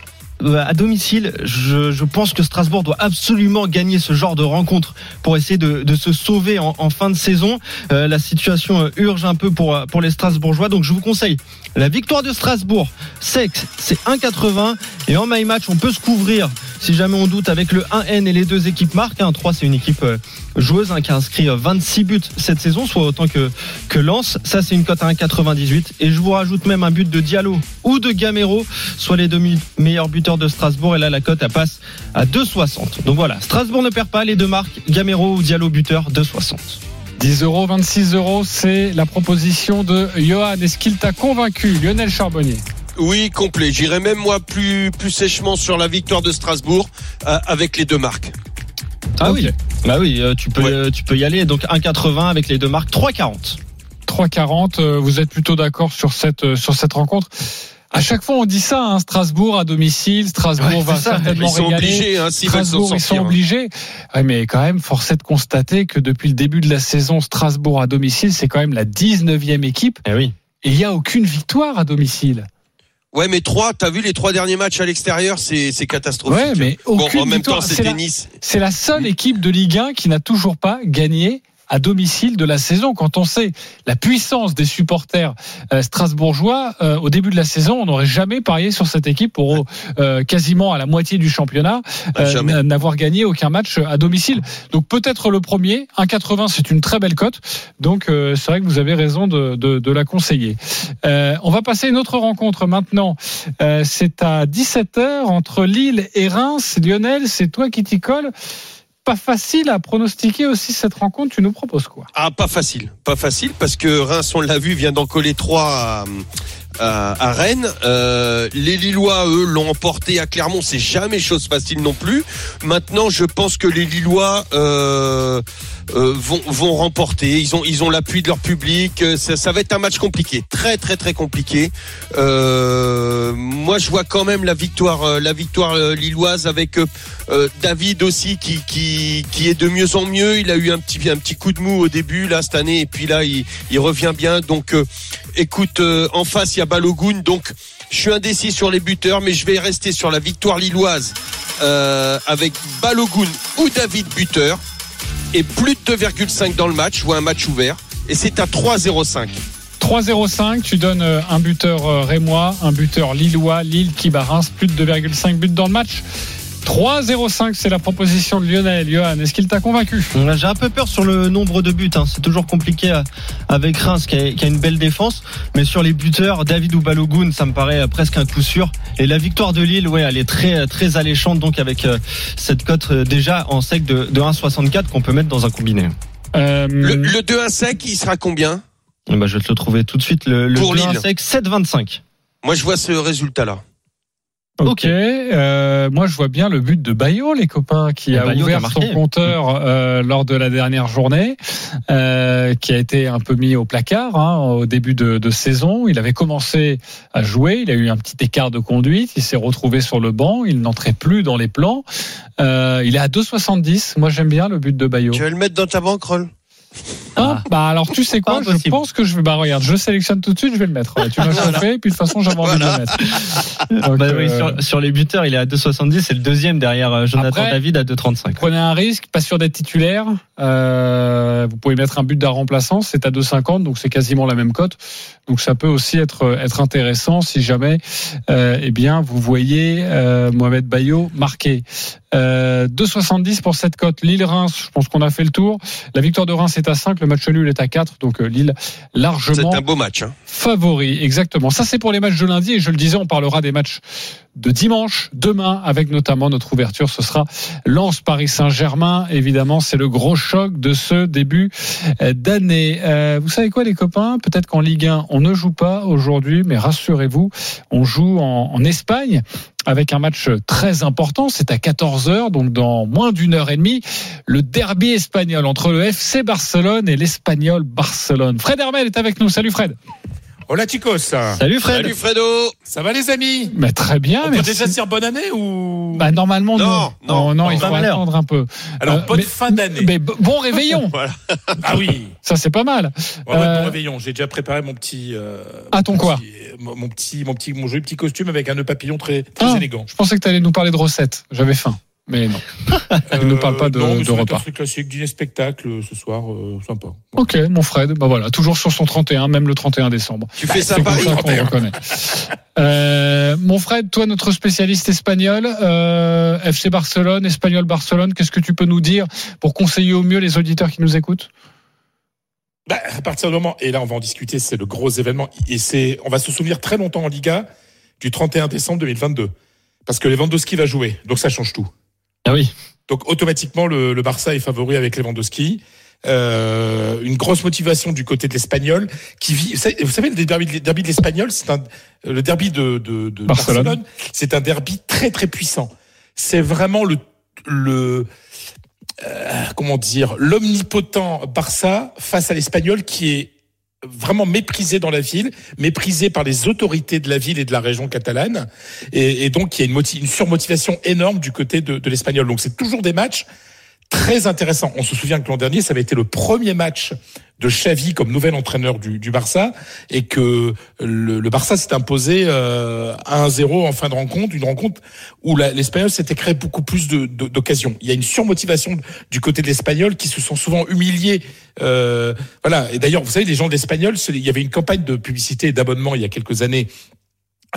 euh, à domicile, je, pense que Strasbourg doit absolument gagner ce genre de rencontre pour essayer de, se sauver en, fin de saison. Euh, la situation urge un peu pour, pour les Strasbourgeois. Donc je vous conseille la victoire de Strasbourg. Sexe, c'est 1,80. Et en my match, on peut se couvrir si jamais on doute avec le 1N et les deux équipes marquent. Un 3, c'est une équipe euh, joueuse hein, qui a inscrit euh, 26 buts cette saison, soit autant que, que Lens. Ça, c'est une cote à 1,98. Et je vous rajoute même un but de Diallo ou de Gamero, soit les deux meilleurs buteurs de Strasbourg. Et là, la cote, elle passe à 2,60. Donc voilà, Strasbourg ne perd pas les deux marques. Gamero ou Diallo buteur, 2,60. 10 euros, 26 euros, c'est la proposition de Johan. Est-ce qu'il t'a convaincu, Lionel Charbonnier? Oui, complet. J'irai même moi plus plus sèchement sur la victoire de Strasbourg euh, avec les deux marques. Ah oui. Bah oui, euh, tu peux, Ouais. tu peux y aller. Donc 1,80 avec les deux marques, 3,40. 3,40. euh, Vous êtes plutôt d'accord sur cette, euh, sur cette rencontre? À chaque fois, on dit ça, hein, Strasbourg à domicile, Strasbourg Ouais, va ça. certainement Ils sont régaler. obligés, hein, Strasbourg, ils sont hein. obligés. Ouais, mais quand même, force est de constater que depuis le début de la saison, Strasbourg à domicile, c'est quand même la 19e équipe. Eh oui. Et il n'y a aucune victoire à domicile. Ouais, mais trois, t'as vu les trois derniers matchs à l'extérieur, c'est c'est catastrophique. Ouais, mais bon, en même victoire. temps, C'est c'était Nice. C'est la seule équipe de Ligue 1 qui n'a toujours pas gagné à domicile de la saison. Quand on sait la puissance des supporters euh, strasbourgeois, euh, au début de la saison, on n'aurait jamais parié sur cette équipe pour euh, quasiment à la moitié du championnat Ah, n- n'avoir gagné aucun match à domicile. Donc peut-être le premier, 1,80 c'est une très belle cote. Donc euh, c'est vrai que vous avez raison de, de- de la conseiller. Euh, on va passer à une autre rencontre maintenant. Euh, c'est à 17h entre Lille et Reims. Lionel, c'est toi qui t'y colle. Pas facile à pronostiquer aussi cette rencontre. Tu nous proposes quoi? Ah, pas facile, pas facile parce que Reims, on l'a vu, vient d'en coller trois à, à- à Rennes. Euh, les Lillois, eux, l'ont emporté à Clermont. C'est jamais chose facile non plus. Maintenant, je pense que les Lillois euh, euh, vont, vont remporter. Ils ont, ils ont l'appui de leur public. Euh, Ça, ça va être un match compliqué, très très très compliqué. Euh, moi, je vois quand même la victoire, euh, la victoire euh, lilloise avec euh, euh, David aussi qui, qui qui est de mieux en mieux. Il a eu un petit un petit coup de mou au début là cette année et puis là il, il revient bien. Donc euh, écoute, euh, en face il y a Balogun. Donc je suis indécis sur les buteurs, mais je vais rester sur la victoire lilloise euh, avec Balogun ou David buteur et plus de 2,5 dans le match ou un match ouvert. Et c'est à 3,05. 3-0-5, tu donnes euh, un buteur euh, rémois, un buteur lillois, Lille qui bat Reims, plus de 2,5 buts dans le match. 3-0-5, c'est la proposition de Lionel. Johan, est-ce qu'il t'a convaincu? J'ai un peu peur sur le nombre de buts. hein. C'est toujours compliqué euh, avec Reims qui a, qui a une belle défense. Mais sur les buteurs, David ou Balogun, ça me paraît euh, presque un coup sûr. Et la victoire de Lille, ouais, elle est très très alléchante. Donc avec euh, cette cote euh, déjà en sec de, de 1,64 qu'on peut mettre dans un combiné. Euh, Le, le 2-1 sec, il sera combien? Ben, je vais te le trouver tout de suite. Le, le Pour 2-1 Lille. sec, 7,25. Moi, je vois ce résultat-là. Ok, euh, moi je vois bien le but de Bayo, les copains, qui Et a Bayo qui a ouvert son compteur euh, lors de la dernière journée, euh, qui a été un peu mis au placard hein, au début de, de saison. Il avait commencé à jouer, il a eu un petit écart de conduite, il s'est retrouvé sur le banc, il n'entrait plus dans les plans. Euh, il est à 2,70. Moi j'aime bien le but de Bayo. Tu vas le mettre dans ta banquerolle Ah, bah alors tu sais quoi Je possible. pense que je vais. Bah regarde, je sélectionne tout de suite, je vais le mettre. Tu m'as chauffé, et puis de toute façon j'avais envie de le mettre. Donc, Bah oui, euh, sur, sur les buteurs, il est à 2,70. C'est le deuxième derrière euh, Jonathan Après- David à 2,35. Prenez un risque, pas sûr d'être titulaire. Euh, vous pouvez mettre un but d'un remplaçant, c'est à 2,50, donc c'est quasiment la même cote. Donc ça peut aussi être être intéressant si jamais, euh, eh bien, vous voyez Mohamed Bayo marqué. Euh, 2,70 pour cette cote. Lille-Reims, je pense qu'on a fait le tour. La victoire de Reims est à 5, le match nul est à 4, donc euh, Lille C'est largement un beau match. hein. favori, exactement. Ça, c'est pour les matchs de lundi. Et je le disais, on parlera des matchs de dimanche, demain, avec notamment notre ouverture. Ce sera Lens Paris Saint-Germain. Évidemment, c'est le gros choc de ce début euh, d'année. Euh, vous savez quoi, les copains? Peut-être qu'en Ligue 1, on ne joue pas aujourd'hui, mais rassurez-vous, on joue en, en Espagne avec un match très important. C'est à 14h, donc dans moins d'une heure et demie, le derby espagnol entre le FC Barcelone et l'Espagnol Barcelone. Fred Hermel est avec nous. Salut Fred. Hola chicos. Salut Fred. Salut Fredo. Ça va les amis? Mais très bien, On peut merci. déjà dire bonne année ou? Bah, normalement, non. Non, non, non, il faut attendre un peu. Alors Euh, bonne mais- fin d'année. Mais bon réveillon. Voilà. Ah oui. Ça, c'est pas mal. Ouais, ouais, Euh, bon réveillon. J'ai déjà préparé mon petit. euh, Ah, ton mon quoi petit- mon, mon petit, mon petit, mon joli petit costume avec un nœud papillon très, très Ah, élégant. Je pensais que tu allais nous parler de recettes. J'avais faim. Mais non. ne parle pas de- non, mais de repas. Classique, dîner spectacle euh, ce soir, euh, sympa. Ok, mon Fred. Bah voilà, toujours sur son 31, même le 31 décembre. Tu fais ça à Paris ça qu'on le reconnaît. Euh, mon Fred, toi, notre spécialiste espagnol, euh, FC Barcelone, Espagnol Barcelone, qu'est-ce que tu peux nous dire pour conseiller au mieux les auditeurs qui nous écoutent? Bah, à partir du moment, et là on va en discuter, c'est le gros événement, et c'est, on va se souvenir très longtemps en Liga du 31 décembre 2022, parce que Lewandowski va jouer, donc ça change tout. Ah oui. Donc automatiquement le, le Barça est favori avec Lewandowski. Euh, une grosse motivation du côté de l'Espagnol qui vit. Vous savez, le derby, le derby de l'Espagnol, c'est un le derby de, de, de Barcelone. Barcelone, c'est un derby très très puissant. C'est vraiment le le euh, comment dire l'omnipotent Barça face à l'Espagnol qui est vraiment méprisé dans la ville, méprisé par les autorités de la ville et de la région catalane, et, donc il y a une surmotivation énorme du côté de, de l'espagnol. Donc c'est toujours des matchs très intéressants. On se souvient que l'an dernier, ça avait été le premier match de Xavi comme nouvel entraîneur du, du Barça, et que le, le Barça s'est imposé euh, 1-0 en fin de rencontre, une rencontre où l'Espagnol s'était créé beaucoup plus de- de- d'occasions. Il y a une surmotivation du côté de l'Espagnol qui se sont souvent humiliés. Euh, voilà. Et d'ailleurs, vous savez, les gens de l'Espagnol, c'est- il y avait une campagne de publicité et d'abonnement il y a quelques années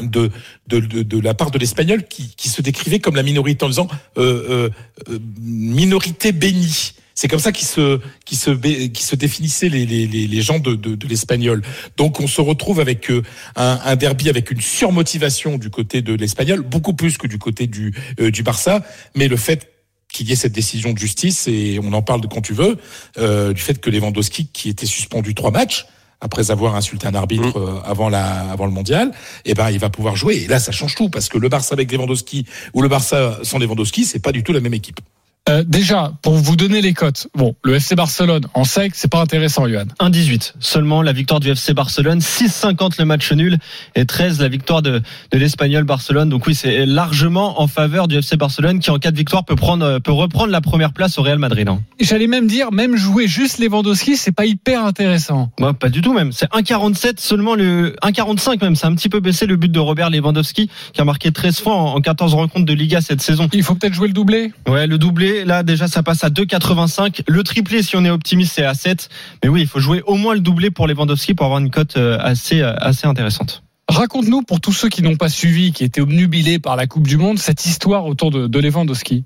de, de, de, de la part de l'espagnol qui, qui se décrivait comme la minorité en disant euh, euh, euh, minorité bénie. C'est comme ça qu'ils se, qui se, qui se définissaient les, les, les gens de, de, de l'espagnol. Donc on se retrouve avec euh, un, un derby avec une surmotivation du côté de l'espagnol, beaucoup plus que du côté du, euh, du Barça. Mais le fait qu'il y ait cette décision de justice, et on en parle de quand tu veux, euh, du fait que Lewandowski, qui était suspendu trois matchs, après avoir insulté un arbitre euh, avant la avant le mondial, eh ben il va pouvoir jouer. Et là, ça change tout parce que le Barça avec Lewandowski ou le Barça sans Lewandowski, c'est pas du tout la même équipe. Euh, Déjà, pour vous donner les cotes, bon, le FC Barcelone en sec, c'est pas intéressant, Johan. 1-18 seulement la victoire du FC Barcelone, 6-50 le match nul et 13 la victoire de, de l'Espagnol Barcelone. Donc oui, c'est largement en faveur du FC Barcelone qui en cas de victoire peut prendre peut reprendre la première place au Real Madrid. hein. J'allais même dire, même jouer juste Lewandowski, c'est pas hyper intéressant. Moi, pas du tout même. C'est 1,47 seulement le 1,45 même. C'est un petit peu baissé le but de Robert Lewandowski qui a marqué 13 fois en en 14 rencontres de Liga cette saison. Il faut peut-être jouer le doublé. Ouais, le doublé, là déjà ça passe à 2,85. Le triplé, si on est optimiste, c'est à 7. Mais oui, il faut jouer au moins le doublé pour Lewandowski pour avoir une cote euh, assez euh, assez intéressante. Raconte-nous, pour tous ceux qui n'ont pas suivi, qui étaient obnubilés par la Coupe du Monde, cette histoire autour de, de Lewandowski.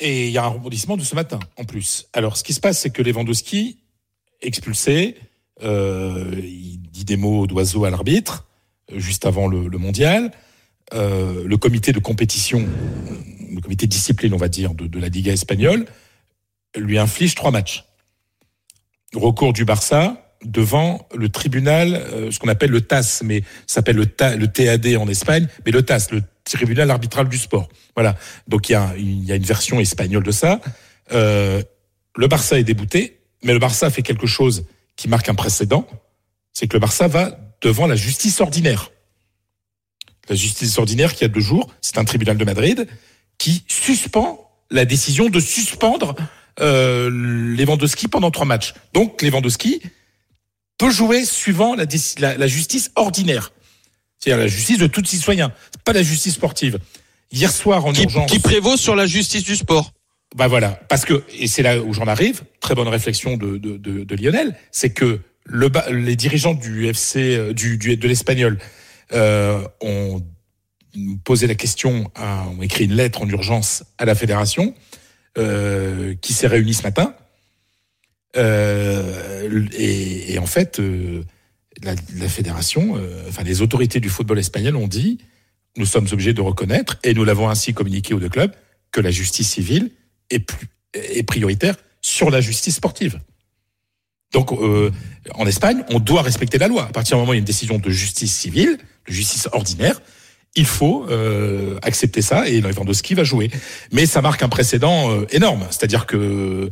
Et il y a un rebondissement de ce matin en plus. Alors, ce qui se passe, c'est que Lewandowski, expulsé, euh, il dit des mots d'oiseau à l'arbitre euh, juste avant le, le mondial. Euh, le comité de compétition, le comité de discipline, on va dire, de, la Liga espagnole, lui inflige trois matchs. Recours du Barça devant le tribunal, euh, ce qu'on appelle le TAS, mais ça s'appelle le, Ta- le TAD en Espagne, mais le TAS, le tribunal arbitral du sport. Voilà. Donc il y a, il y a une version espagnole de ça. Euh, le Barça est débouté, mais le Barça fait quelque chose qui marque un précédent, c'est que le Barça va devant la justice ordinaire. La justice ordinaire qui a deux jours, c'est un tribunal de Madrid qui suspend la décision de suspendre euh, Lewandowski pendant trois matchs. Donc Lewandowski peut jouer suivant la, la, la justice ordinaire, c'est-à-dire la justice de tout citoyen, pas la justice sportive. Hier soir en Qui, urgence, qui prévaut sur la justice du sport. bah voilà, parce que et c'est là où j'en arrive. Très bonne réflexion de, de, de, de Lionel, c'est que le, les dirigeants du FC, euh, du, du de l'Espagnol, euh, ont posé la question, à- ont écrit une lettre en urgence à la fédération, euh, qui s'est réunie ce matin. Euh, et, en fait, euh, la, fédération, enfin les autorités du football espagnol ont dit, nous sommes obligés de reconnaître, et nous l'avons ainsi communiqué aux deux clubs, que la justice civile est, prioritaire sur la justice sportive. Donc, en Espagne, on doit respecter la loi. À partir du moment où il y a une décision de justice civile, de justice ordinaire, il faut euh, accepter ça et Lewandowski va jouer. Mais ça marque un précédent euh, énorme. C'est-à-dire que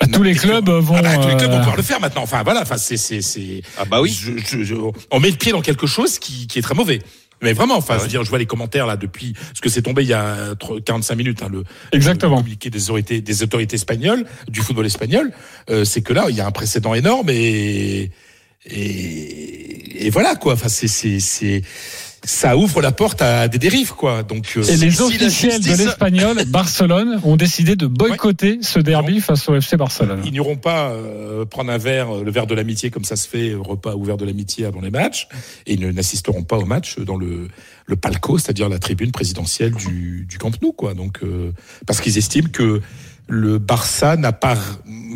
Bah, tous les clubs vont. ah bah, tous les clubs vont euh, pouvoir le faire maintenant. Enfin voilà, enfin c'est c'est c'est. Ah bah oui. Je- je- je- on met le pied dans quelque chose qui, qui est très mauvais. Mais vraiment, enfin, Ah je veux dire, je vois les commentaires là depuis, parce que c'est tombé il y a tro- 45 minutes, hein, le Exactement. le communiqué des autorités, des autorités espagnoles, du football espagnol. Euh, c'est que là, il y a un précédent énorme et et, et voilà quoi. Enfin, c'est c'est c'est ça ouvre la porte à des dérives quoi. Donc euh, Et les si officiels de l'espagnol, Barcelone, ont décidé de boycotter ce derby face au FC Barcelone. Ils n'iront pas euh, prendre un verre, euh, le verre de l'amitié comme ça se fait, euh, repas ou verre de l'amitié avant les matchs, et ils ne- n'assisteront pas au match dans le, le palco, c'est-à-dire la tribune présidentielle du, du Camp Nou, quoi. Donc, euh, parce qu'ils estiment que le Barça n'a pas,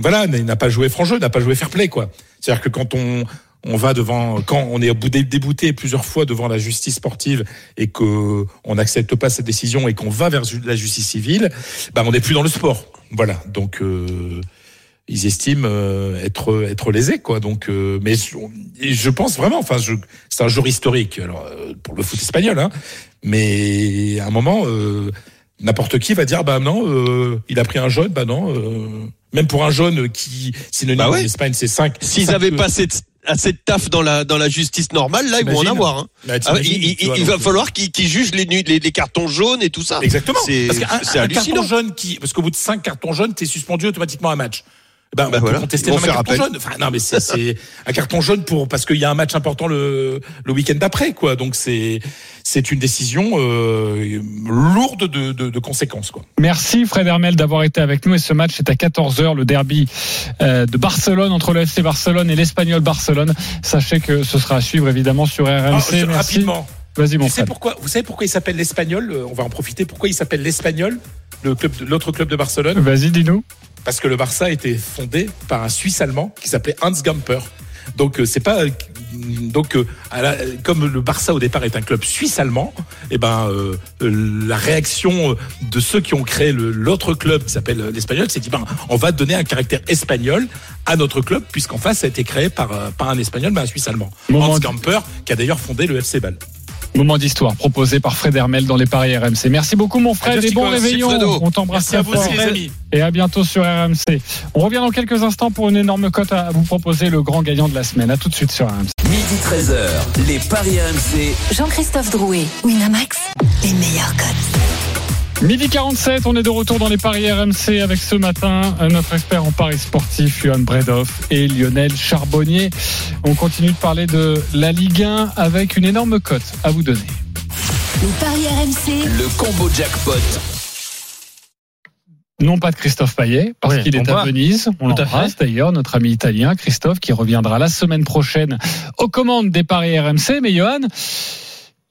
voilà, n'a pas joué franc jeu, n'a pas joué fair play, quoi. C'est-à-dire que quand on on va devant, quand on est débouté plusieurs fois devant la justice sportive et que on n'accepte pas cette décision et qu'on va vers la justice civile, bah on n'est plus dans le sport. Voilà. Donc euh, ils estiment euh, être être lésés quoi. Donc euh, mais je, pense vraiment, enfin c'est un jour historique alors euh, pour le foot espagnol, hein, mais à un moment euh, n'importe qui va dire bah non, euh, il a pris un jaune, bah non. euh, même pour un jaune qui synonyme Bah ouais. en Espagne c'est 5 S'ils avaient pas cette, assez de taf dans la, dans la justice normale, là, ils vont en avoir. Hein. Bah, Ah, il va euh, falloir qu'ils jugent les, nu- les, les cartons jaunes et tout ça. Exactement. C'est hallucinant. carton jaune qui, parce qu'au bout de cinq cartons jaunes, t'es suspendu automatiquement un match. Eh Ben, Bah on voilà, peut contester ils vont même un carton appel. jaune. Enfin, non, mais c'est, c'est un carton jaune pour, parce qu'il y a un match important le, le week-end d'après, quoi. Donc c'est, c'est une décision, euh, lourde de, de, de conséquences, quoi. Merci Fred Hermel d'avoir été avec nous et ce match est à 14h, le derby euh, de Barcelone entre le FC Barcelone et l'Espagnol Barcelone. Sachez que ce sera à suivre évidemment sur RMC. Ah, Merci. rapidement. Vas-y mon sais Fred. pourquoi, vous savez pourquoi il s'appelle l'Espagnol? Euh, On va en profiter. Pourquoi il s'appelle l'Espagnol? Le club, de- l'autre club de Barcelone? Vas-y, dis-nous. Parce que le Barça a été fondé par un Suisse allemand qui s'appelait Hans Gamper. Donc euh, c'est pas euh, donc euh, à la- comme le Barça au départ est un club suisse allemand, et ben euh, la réaction de ceux qui ont créé l'autre club qui s'appelle l'Espagnol, c'est dit ben on va donner un caractère espagnol à notre club puisqu'en face ça a été créé par euh, pas un espagnol mais un suisse allemand. Moment Hans Gamper qui a d'ailleurs fondé le FC Bâle. Moment d'histoire proposé par Fred Hermel dans les paris RMC. Merci beaucoup mon Fred Adios, et bon réveillon. Merci. On t'embrasse Merci à très vous les amis. Et à bientôt sur RMC. On revient dans quelques instants pour une énorme cote à vous proposer, le grand gagnant de la semaine. À tout de suite sur RMC. Midi 13h, les Paris RMC. Jean-Christophe Drouet, Winamax, les meilleurs codes. Midi 47, on est de retour dans les paris RMC avec ce matin euh, notre expert en paris sportif, Johan Bredoff et Lionel Charbonnier. On continue de parler de la Ligue 1 avec une énorme cote à vous donner. Les paris RMC, Le combo jackpot. Non pas de Christophe Payet, parce Oui, qu'il est à. Venise. On l'embrasse d'ailleurs, notre ami italien Christophe, qui reviendra la semaine prochaine aux commandes des paris RMC. Mais Johan,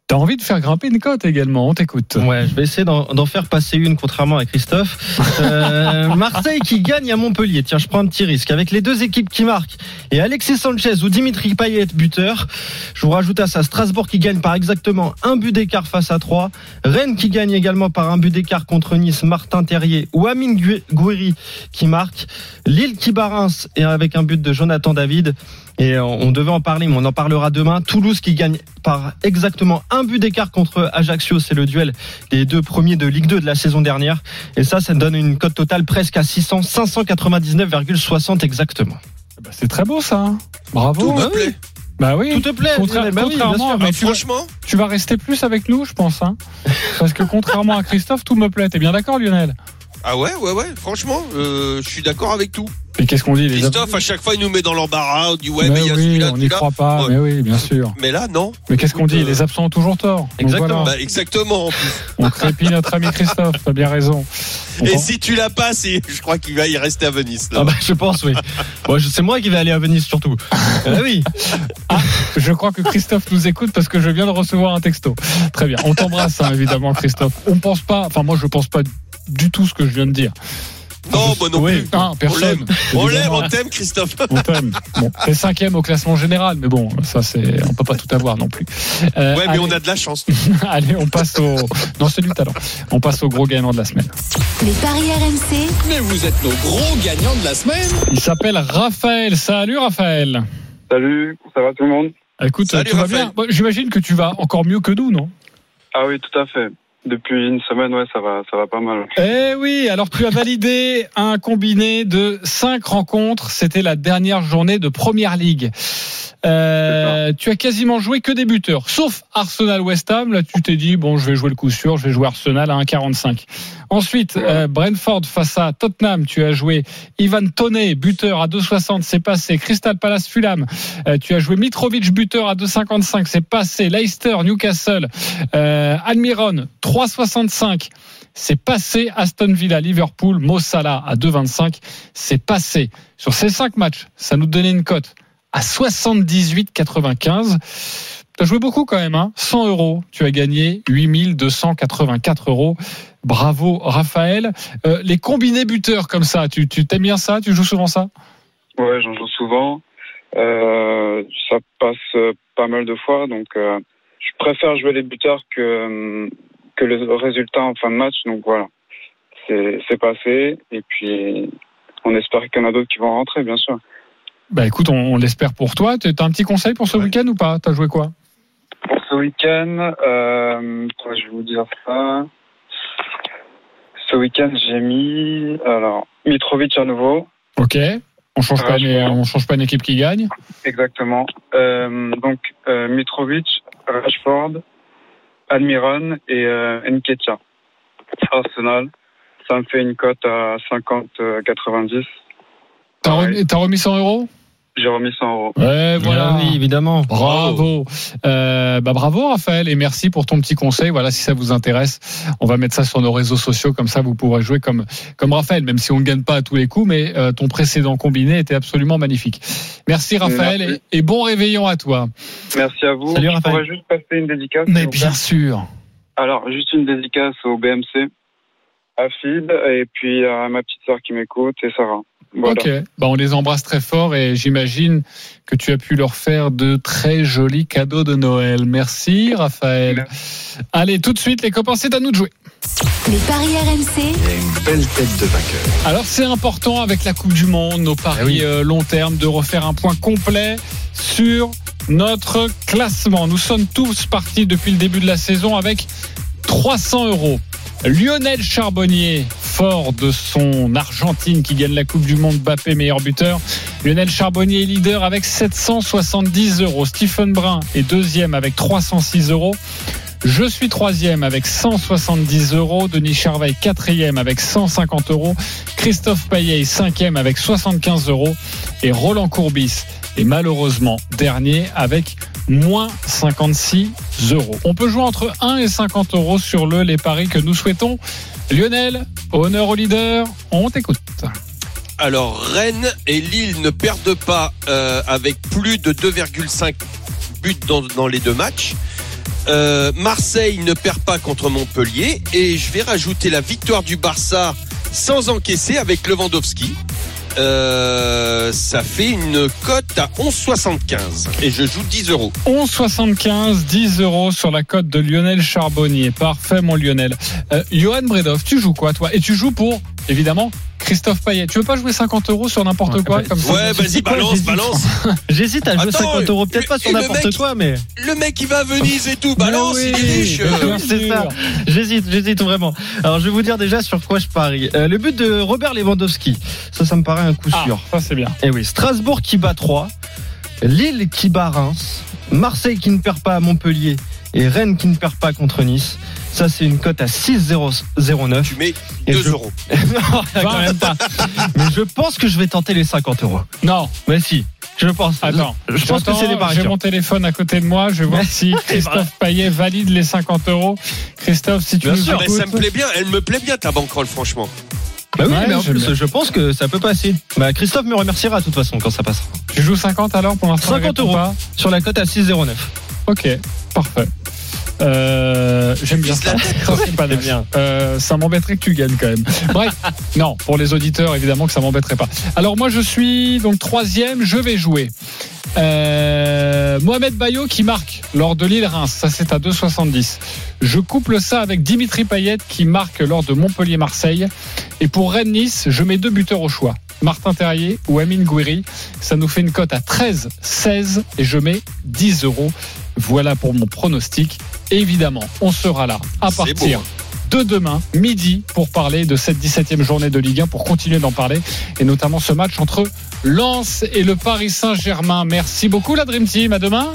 t'as envie de faire grimper une cote également, on t'écoute. Ouais, je vais essayer d'en faire passer une, contrairement à Christophe. Euh, Marseille qui gagne à Montpellier. Tiens, je prends un petit risque. Avec les deux équipes qui marquent et Alexis Sanchez ou Dimitri Payet buteur, je vous rajoute à ça Strasbourg qui gagne par exactement un but d'écart face à 3. Rennes qui gagne également par un but d'écart contre Nice, Martin Terrier ou Amine Gouiri qui marque. Lille qui bat Reims et avec un but de Jonathan David. Et on on devait en parler, mais on en parlera demain. Toulouse qui gagne par exactement un but d'écart contre Ajaccio. C'est le duel des deux premiers de Ligue 2 de la saison dernière. Et ça, ça donne une cote totale presque à 600, 599,60 exactement. Bah, c'est très beau ça. hein. Bravo. Tout Bah me plaît. Bah oui. Tout te plaît, Contra- bah oui, contrairement, mais tu, vas, franchement, tu vas rester plus avec nous, je pense. Hein Parce que contrairement à Christophe, tout me plaît. T'es bien d'accord, Lionel? Ah ouais, ouais, ouais. Franchement, euh, je suis d'accord avec tout. Et qu'est-ce qu'on dit les Christophe, à chaque fois, il nous met dans l'embarras. On dit ouais, mais, mais il y a oui, celui-là, on n'y croit pas. Ouais. Mais oui, bien sûr. Mais là, non. Mais qu'est-ce qu'on dit Euh, Les absents ont toujours tort. Donc Exactement. voilà, Bah, exactement. en plus. on crépit notre ami Christophe. T'as bien raison. On Et si tu la passes, je crois qu'il va y rester à Venise. Là. Ah bah, je pense, oui. Bon, je- c'est moi qui vais aller à Venise surtout. Ah oui. Je crois que Christophe nous écoute parce que je viens de recevoir un texto. Très bien. On t'embrasse, hein, évidemment, Christophe. On pense pas, enfin, moi, je pense pas du tout ce que je viens de dire. Non, moi non Oui, plus. non, personne. On l'aime, on t'aime, Christophe. On t'aime. Bon, t'es cinquième au classement général, mais bon, ça c'est, on peut pas tout avoir non plus. Euh, Ouais, mais allez, on a de la chance. allez, on passe au, non, c'est du talent. On passe au gros gagnant de la semaine. Les paris RMC, Mais vous êtes nos gros gagnants de la semaine. Il s'appelle Raphaël. Salut Raphaël. Salut, ça va tout le monde? Écoute, Salut, tout va Raphaël. bien. J'imagine que tu vas encore mieux que nous, non? Ah oui, tout à fait. Depuis une semaine, ouais, ça va, ça va pas mal. Eh oui, alors tu as validé un combiné de cinq rencontres. C'était la dernière journée de Première Ligue. Euh, tu as quasiment joué que des buteurs, sauf Arsenal West Ham. Là, tu t'es dit bon, je vais jouer le coup sûr, je vais jouer Arsenal à 1,45. Ensuite, euh, Brentford face à Tottenham. Tu as joué Ivan Toney, buteur à 2,60, c'est passé. Crystal Palace Fulham. Euh, tu as joué Mitrovic, buteur à 2,55, c'est passé. Leicester Newcastle. Euh, Almiron 3,65. C'est passé Aston Villa, Liverpool, Mo Salah à 2,25. C'est passé. Sur ces cinq matchs, ça nous donnait une cote à 78,95. Tu as joué beaucoup quand même, hein 100 euros. Tu as gagné 8284 euros. Bravo Raphaël. Euh, les combinés buteurs comme ça, tu tu t'aimes bien ça? Tu joues souvent ça? Ouais, j'en joue souvent. Euh, ça passe euh, pas mal de fois, donc euh, je préfère jouer les buteurs que que le résultat en fin de match. Donc voilà, c'est passé. Et puis on espère qu'il y en a d'autres qui vont rentrer, bien sûr. Bah écoute, on, on l'espère pour toi. Tu as un petit conseil pour ce Ouais. week-end ou pas? T'as joué quoi? Pour ce week-end, euh, je vais vous dire ça. Ce week-end, j'ai mis alors Mitrovic à nouveau. Ok. On change pas, Ouais, on change pas une équipe qui gagne. Exactement. Euh, donc euh, Mitrovic, Rashford, Almiron et euh, Nketiah. Arsenal. Ça me fait une cote à 50-90. T'as Ouais. remis, t'as remis 100 euros? J'ai remis 100 euros. Ouais, voilà. Ah oui, évidemment. Bravo. Euh, bah bravo Raphaël et merci pour ton petit conseil. Voilà, si ça vous intéresse, on va mettre ça sur nos réseaux sociaux comme ça vous pourrez jouer comme comme Raphaël, même si on ne gagne pas à tous les coups, mais euh, ton précédent combiné était absolument magnifique. Merci Raphaël Merci. Et, et bon réveillon à toi. Merci à vous. Salut, je Raphaël. pourrais juste passer une dédicace. Mais bien sûr. Alors, juste une dédicace au BMC, à Fid, et puis à ma petite sœur qui m'écoute, et Sarah. Voilà. Ok. Bah on les embrasse très fort et j'imagine que tu as pu leur faire de très jolis cadeaux de Noël. Merci Raphaël. Allez, tout de suite les copains, c'est à nous de jouer. les paris RMC, Il y a une belle tête de vainqueur. Alors c'est important avec la Coupe du Monde, nos paris Ah oui. euh, long terme, de refaire un point complet sur notre classement. Nous sommes tous partis depuis le début de la saison avec 300 euros. Lionel Charbonnier, fort de son Argentine qui gagne la Coupe du Monde, Bappé meilleur buteur. Lionel Charbonnier est leader avec 770 euros. Stephen Brun est deuxième avec 306 euros. Je suis troisième avec 170 euros. Denis Charveil quatrième avec 150 euros. Christophe Payet cinquième avec 75 euros. Et Roland Courbis est malheureusement dernier avec moins 56 On peut jouer entre 1 et 50 euros sur le les paris que nous souhaitons. Lionel, honneur au leader, on t'écoute. Alors Rennes et Lille ne perdent pas euh, avec plus de 2,5 buts dans, dans les deux matchs. Euh, Marseille ne perd pas contre Montpellier et je vais rajouter la victoire du Barça sans encaisser avec Lewandowski. Euh, ça fait une cote à 11,75 et je joue 10 euros. 11,75, 10 euros sur la cote de Lionel Charbonnier. Parfait, mon Lionel. Euh, Johan Bredov, tu joues quoi, toi? Et tu joues pour, évidemment, Christophe Payet. Tu veux pas jouer 50 euros sur n'importe Ouais, quoi bah, comme ça Ouais, vas-y, balance, balance. J'hésite à jouer Attends, 50 euros, peut-être pas sur et n'importe quoi, mais. Le mec il va à Venise et tout, balance, il est riche. C'est ça. J'hésite, j'hésite vraiment. Alors, je vais vous dire déjà sur quoi je parie. Euh, le but de Robert Lewandowski, ça, ça me paraît un coup Ah, sûr. ça c'est bien. Eh oui, Strasbourg qui bat 3, Lille qui bat Reims, Marseille qui ne perd pas à Montpellier et Rennes qui ne perd pas contre Nice. Ça, c'est une cote à 6,009. Tu mets Et 2 je- euros. non, quand même pas. Mais je pense que je vais tenter les 50 euros. Non, Mais si, je pense. attends. je pense que c'est des J'ai mon téléphone à côté de moi. Je vais voir si Christophe Payet valide les 50 euros. Christophe, si tu Bien nous sûr. Mais ça me plaît bien, elle me plaît bien ta bankroll franchement. Bah oui, Ouais, mais en plus, bien. je pense que ça peut passer. Bah, Christophe me remerciera de toute façon quand ça passera. Tu joues 50 alors pour l'instant 50 il répond euros. Sur la cote à 6,09. Ok, parfait. Euh, J'aime bien ça. Pas. Euh, ça m'embêterait que tu gagnes quand même. Bref, non, pour les auditeurs, évidemment que ça m'embêterait pas. Alors moi, je suis donc troisième. Je vais jouer. Euh, Mohamed Bayo qui marque lors de Lille-Reims, ça c'est à 2,70. Je couple ça avec Dimitri Payet qui marque lors de Montpellier-Marseille. Et pour Rennes-Nice, je mets deux buteurs au choix. Martin Terrier ou Amine Gouiri. Ça nous fait une cote à 13, 16 et je mets 10 euros. Voilà pour mon pronostic. Évidemment, on sera là à partir de demain, midi, pour parler de cette 17e journée de Ligue 1, pour continuer d'en parler, et notamment ce match entre Lens et le Paris Saint-Germain. Merci beaucoup la Dream Team. À demain.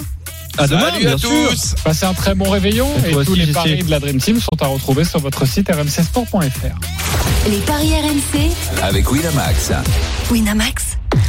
À demain, Salut bien à sûr. tous. Passez un très bon réveillon Et tous aussi, les paris de la Dream Team sont à retrouver sur votre site rmcsport.fr. Les paris RMC, Avec Winamax. Winamax,